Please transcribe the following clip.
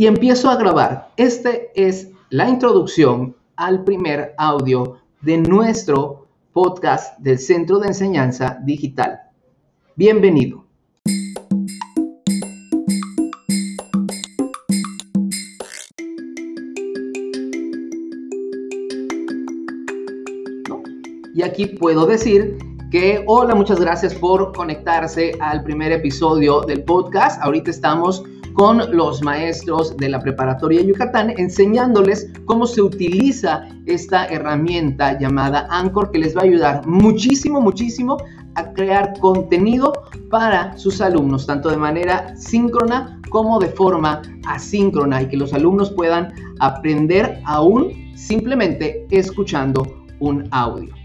y empiezo a grabar. Este es la introducción al primer audio de nuestro podcast del Centro de Enseñanza Digital. Bienvenido. Y aquí puedo decir que hola, muchas gracias por conectarse al primer episodio del podcast. Ahorita estamos con los maestros de la preparatoria Yucatán, enseñándoles cómo se utiliza esta herramienta llamada Anchor, que les va a ayudar muchísimo, muchísimo a crear contenido para sus alumnos, tanto de manera síncrona como de forma asíncrona, y que los alumnos puedan aprender aún simplemente escuchando un audio.